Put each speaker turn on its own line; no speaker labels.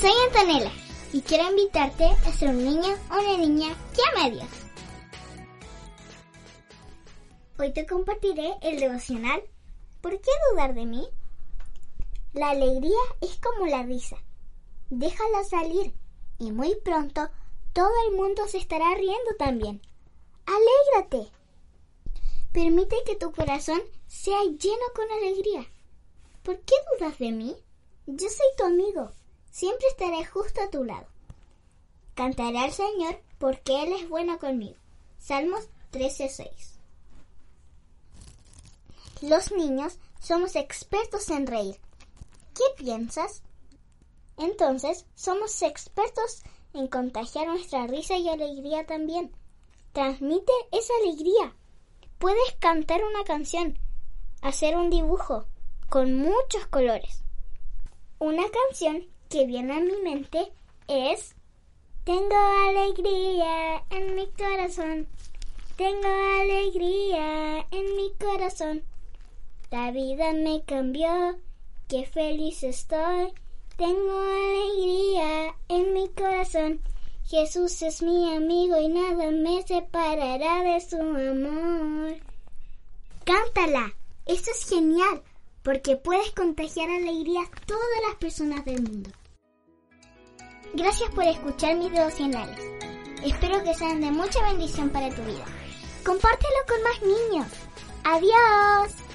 Soy Antonella y quiero invitarte a ser un niño o una niña que ama a Dios. Hoy te compartiré el devocional ¿Por qué dudar de mí? La alegría es como la risa. Déjala salir y muy pronto todo el mundo se estará riendo también. Alégrate. Permite que tu corazón sea lleno con alegría. ¿Por qué dudas de mí? Yo soy tu amigo. Siempre estaré justo a tu lado. Cantaré al Señor porque Él es bueno conmigo. Salmos 13:6. Los niños somos expertos en reír. ¿Qué piensas? Entonces, somos expertos en contagiar nuestra risa y alegría también. Transmite esa alegría. Puedes cantar una canción, hacer un dibujo con muchos colores. Una canción que viene a mi mente es Tengo alegría en mi corazón. Tengo alegría en mi corazón. La vida me cambió, qué feliz estoy. Tengo alegría en mi corazón. Jesús es mi amigo y nada me separará de su amor. Cántala, esto es genial, porque puedes contagiar alegría a todas las personas del mundo. Gracias por escuchar mis devocionales. Espero que sean de mucha bendición para tu vida. Compártelo con más niños. Adiós.